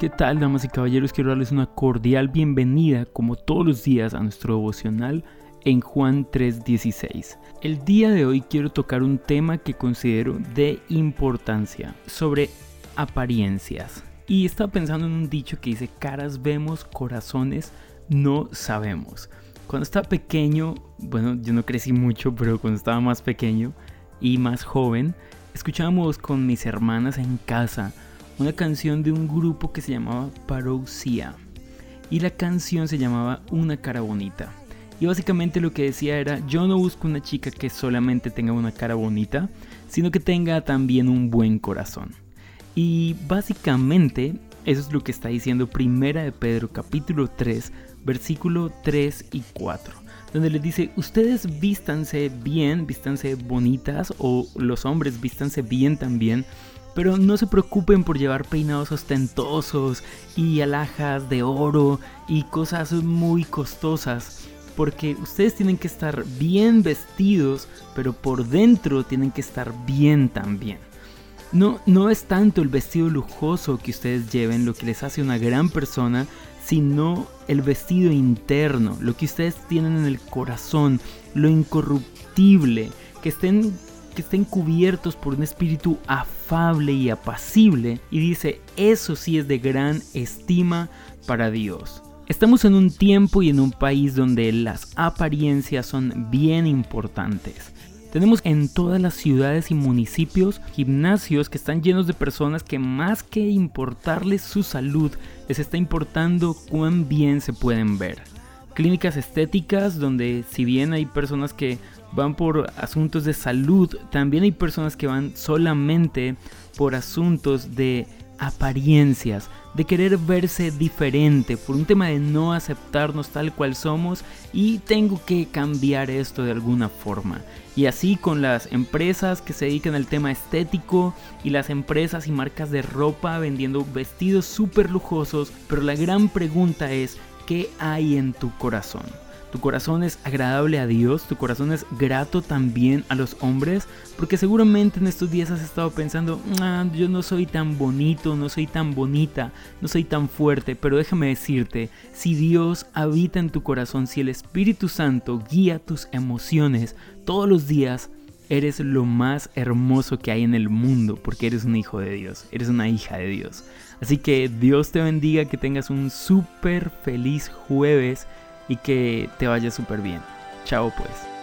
¿Qué tal, damas y caballeros? Quiero darles una cordial bienvenida, como todos los días, a nuestro devocional en Juan 3:16. El día de hoy quiero tocar un tema que considero de importancia, sobre apariencias. Y estaba pensando en un dicho que dice, caras vemos, corazones no sabemos. Cuando estaba pequeño, bueno, yo no crecí mucho, pero cuando estaba más pequeño y más joven, escuchábamos con mis hermanas en casa una canción de un grupo que se llamaba Parousia. Y la canción se llamaba Una cara bonita. Y básicamente lo que decía era, yo no busco una chica que solamente tenga una cara bonita, sino que tenga también un buen corazón. Y básicamente eso es lo que está diciendo Primera de Pedro capítulo 3, versículo 3 y 4, donde le dice, ustedes vístanse bien, vístanse bonitas, o los hombres vístanse bien también, pero no se preocupen por llevar peinados ostentosos y alhajas de oro y cosas muy costosas. Porque ustedes tienen que estar bien vestidos, pero por dentro tienen que estar bien también. No, no es tanto el vestido lujoso que ustedes lleven lo que les hace una gran persona, sino el vestido interno, lo que ustedes tienen en el corazón, lo incorruptible, que estén que estén cubiertos por un espíritu afable y apacible, y dice, eso sí es de gran estima para Dios. Estamos en un tiempo y en un país donde las apariencias son bien importantes. Tenemos en todas las ciudades y municipios gimnasios que están llenos de personas que más que importarles su salud, les está importando cuán bien se pueden ver. Clínicas estéticas donde si bien hay personas que van por asuntos de salud, también hay personas que van solamente por asuntos de apariencias, de querer verse diferente, por un tema de no aceptarnos tal cual somos y tengo que cambiar esto de alguna forma. Y así con las empresas que se dedican al tema estético y las empresas y marcas de ropa vendiendo vestidos súper lujosos, pero la gran pregunta es, ¿qué hay en tu corazón? tu corazón es agradable a Dios, tu corazón es grato también a los hombres, porque seguramente en estos días has estado pensando, ah, yo no soy tan bonito, no soy tan bonita, no soy tan fuerte, pero déjame decirte, si Dios habita en tu corazón, si el Espíritu Santo guía tus emociones todos los días, eres lo más hermoso que hay en el mundo, porque eres un hijo de Dios, eres una hija de Dios. Así que Dios te bendiga, que tengas un súper feliz jueves y que te vaya súper bien. Chao pues.